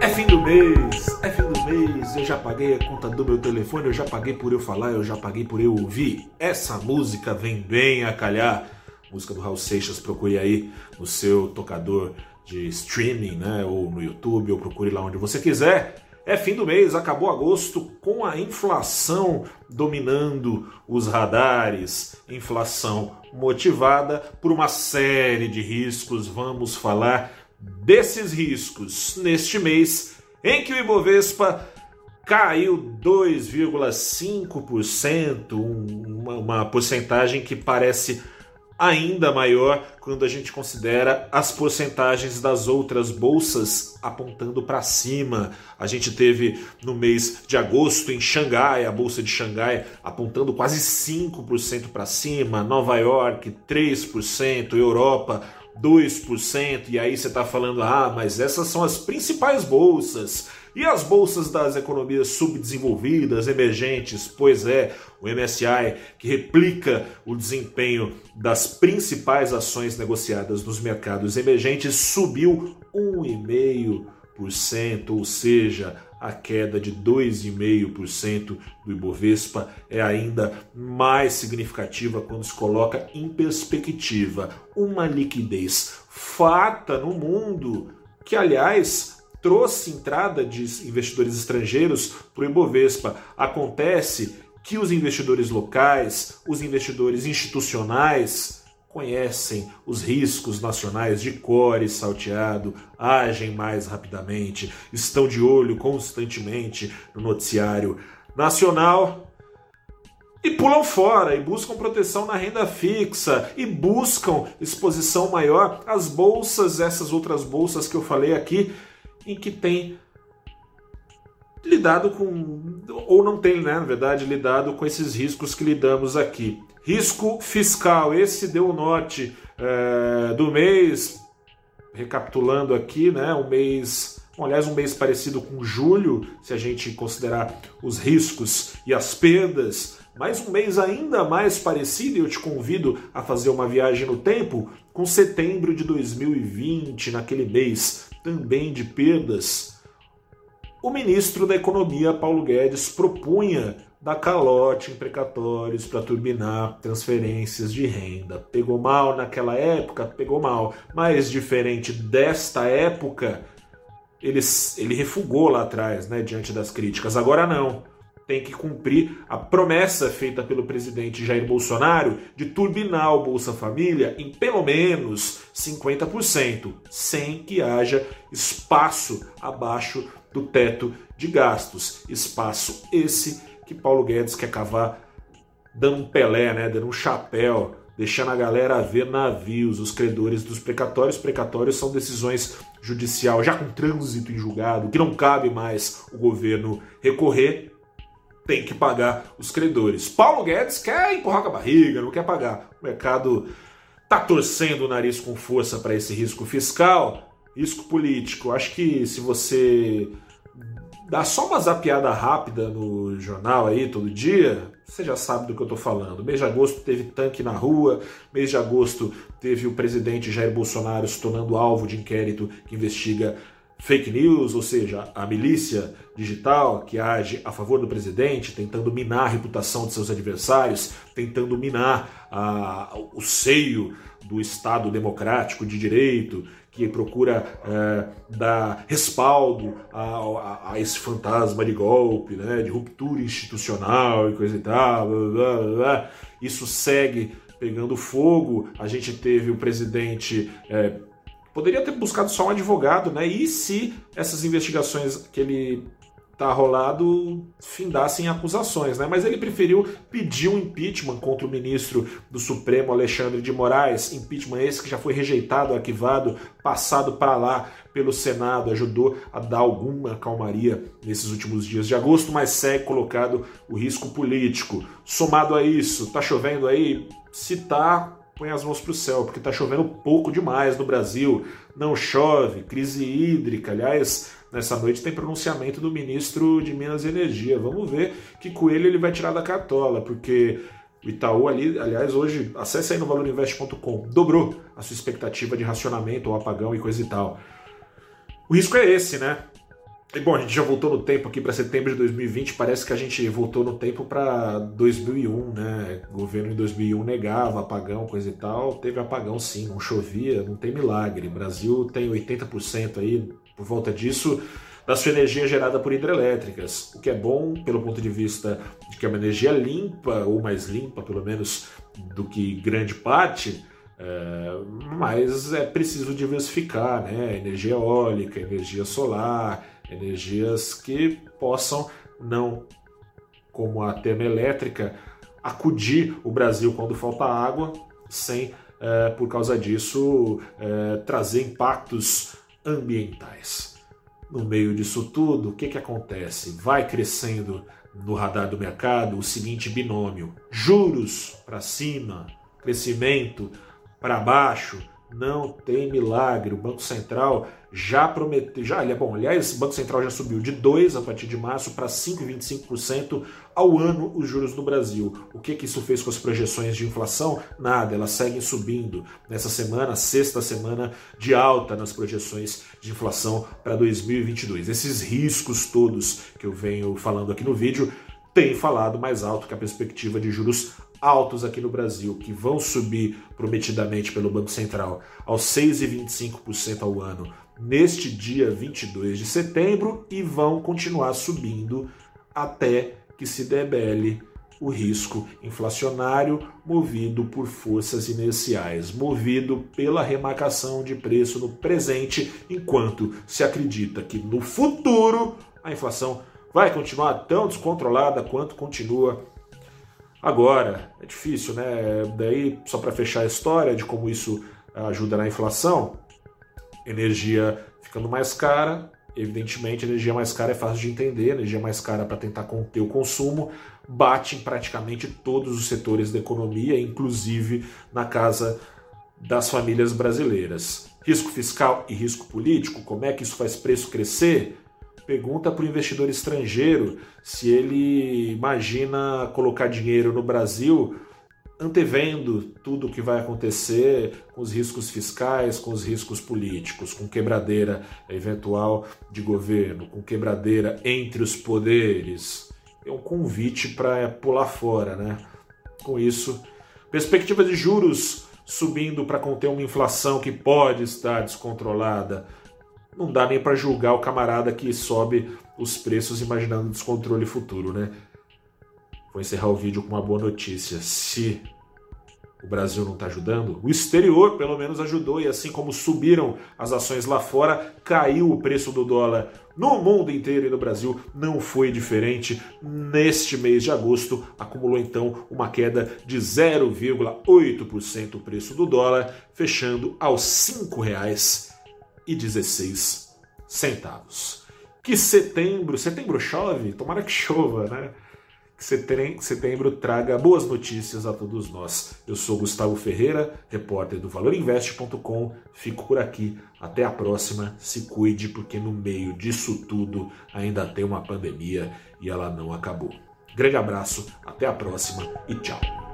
É fim do mês, é fim do mês, eu já paguei a conta do meu telefone, eu já paguei por eu falar, eu já paguei por eu ouvir. Essa música vem bem a calhar. Música do Raul Seixas, procure aí no seu tocador de streaming, né? Ou no YouTube, ou procure lá onde você quiser. É fim do mês, acabou agosto com a inflação dominando os radares. Inflação motivada por uma série de riscos. Vamos falar desses riscos neste mês em que o Ibovespa caiu 2,5%, uma, uma porcentagem que parece ainda maior quando a gente considera as porcentagens das outras bolsas apontando para cima. A gente teve no mês de agosto em Xangai, a bolsa de Xangai apontando quase 5% para cima, Nova York 3%, Europa 2%, e aí você está falando, ah, mas essas são as principais bolsas. E as bolsas das economias subdesenvolvidas, emergentes? Pois é, o MSI, que replica o desempenho das principais ações negociadas nos mercados emergentes, subiu 1,5%, ou seja, a queda de 2,5% do Ibovespa é ainda mais significativa quando se coloca em perspectiva uma liquidez farta no mundo, que aliás trouxe entrada de investidores estrangeiros para o Ibovespa. Acontece que os investidores locais, os investidores institucionais, conhecem os riscos nacionais de core salteado, agem mais rapidamente, estão de olho constantemente no noticiário nacional e pulam fora e buscam proteção na renda fixa e buscam exposição maior às bolsas, essas outras bolsas que eu falei aqui, em que tem lidado com, ou não tem, né, na verdade, lidado com esses riscos que lidamos aqui. Risco fiscal, esse deu o norte é, do mês, recapitulando aqui, né, um mês, aliás, um mês parecido com julho, se a gente considerar os riscos e as perdas, mas um mês ainda mais parecido, e eu te convido a fazer uma viagem no tempo, com setembro de 2020, naquele mês também de perdas, o ministro da Economia, Paulo Guedes, propunha dar calote em precatórios para turbinar transferências de renda. Pegou mal naquela época? Pegou mal. Mas diferente desta época, ele, ele refugou lá atrás, né, diante das críticas. Agora não tem que cumprir a promessa feita pelo presidente Jair Bolsonaro de turbinar o Bolsa Família em pelo menos 50%, sem que haja espaço abaixo do teto de gastos. Espaço esse que Paulo Guedes quer cavar dando um pelé, né, dando um chapéu, deixando a galera ver navios, os credores dos precatórios. Precatórios são decisões judicial já com trânsito em julgado, que não cabe mais o governo recorrer tem que pagar os credores. Paulo Guedes quer empurrar com a barriga, não quer pagar. O mercado está torcendo o nariz com força para esse risco fiscal, risco político. Acho que se você dá só uma zapiada rápida no jornal aí todo dia, você já sabe do que eu estou falando. Mês de agosto teve tanque na rua, mês de agosto teve o presidente Jair Bolsonaro se tornando alvo de inquérito que investiga fake news, ou seja, a milícia digital que age a favor do presidente, tentando minar a reputação de seus adversários, tentando minar a, o seio do Estado democrático de direito, que procura é, dar respaldo a, a, a, esse fantasma de golpe, né, de ruptura institucional e coisa e tal. Blá, blá, blá. Isso segue pegando fogo. A gente teve o presidente. É, Poderia ter buscado só um advogado, né? E se essas investigações que ele tá rolado findassem acusações, né? Mas ele preferiu pedir um impeachment contra o ministro do Supremo Alexandre de Moraes, impeachment esse que já foi rejeitado, arquivado, passado para lá pelo Senado, ajudou a dar alguma calmaria nesses últimos dias de agosto, mas segue colocado o risco político. Somado a isso, tá chovendo aí? Se tá, põe as mãos para o céu, porque está chovendo pouco demais no Brasil, não chove, crise hídrica. Aliás, nessa noite tem pronunciamento do ministro de Minas e Energia. Vamos ver que coelho ele vai tirar da cartola, porque o Itaú ali, aliás, hoje, acesse aí no valorinvest.com, dobrou a sua expectativa de racionamento ou apagão e coisa e tal. O risco é esse, né? E bom, a gente já voltou no tempo aqui para setembro de 2020. Parece que a gente voltou no tempo para 2001, né? O governo em 2001 negava apagão, coisa e tal. Teve apagão sim, não chovia, não tem milagre. O Brasil tem 80% aí, por volta disso, da sua energia gerada por hidrelétricas. O que é bom pelo ponto de vista de que é uma energia limpa, ou mais limpa, pelo menos, do que grande parte. É, mas é preciso diversificar, né? Energia eólica, energia solar, energias que possam não, como a termoelétrica, acudir o Brasil quando falta água, sem, é, por causa disso, é, trazer impactos ambientais. No meio disso tudo, o que, que acontece? Vai crescendo no radar do mercado o seguinte binômio: juros para cima, crescimento para baixo, não tem milagre. O Banco Central já prometeu, já, é bom, aliás, o Banco Central já subiu de 2 a partir de março para 5,25% ao ano os juros no Brasil. O que que isso fez com as projeções de inflação? Nada, elas seguem subindo. Nessa semana, sexta semana de alta nas projeções de inflação para 2022. Esses riscos todos que eu venho falando aqui no vídeo têm falado mais alto que a perspectiva de juros altos aqui no Brasil, que vão subir prometidamente pelo Banco Central aos 6,25% ao ano neste dia 22 de setembro e vão continuar subindo até que se debele o risco inflacionário movido por forças inerciais, movido pela remarcação de preço no presente, enquanto se acredita que no futuro a inflação vai continuar tão descontrolada quanto continua agora. É difícil, né? Daí, só para fechar a história de como isso ajuda na inflação, energia ficando mais cara, evidentemente, energia mais cara é fácil de entender, energia mais cara para tentar conter o consumo, bate em praticamente todos os setores da economia, inclusive na casa das famílias brasileiras. Risco fiscal e risco político, como é que isso faz preço crescer? Pergunta para o investidor estrangeiro se ele imagina colocar dinheiro no Brasil antevendo tudo o que vai acontecer com os riscos fiscais, com os riscos políticos, com quebradeira eventual de governo, com quebradeira entre os poderes. É um convite para pular fora, né? Com isso, perspectiva de juros subindo para conter uma inflação que pode estar descontrolada. Não dá nem para julgar o camarada que sobe os preços imaginando descontrole futuro, né? Vou encerrar o vídeo com uma boa notícia. Se o Brasil não está ajudando, o exterior pelo menos ajudou, e assim como subiram as ações lá fora, caiu o preço do dólar no mundo inteiro e no Brasil não foi diferente. Neste mês de agosto, acumulou então uma queda de 0,8% o preço do dólar, fechando aos R$ 5,16. Que setembro, setembro chove? Tomara que chova, né? Que setembro traga boas notícias a todos nós. Eu sou Gustavo Ferreira, repórter do ValorInvest.com. Fico por aqui. Até a próxima. Se cuide, porque no meio disso tudo ainda tem uma pandemia e ela não acabou. Grande abraço, até a próxima e tchau.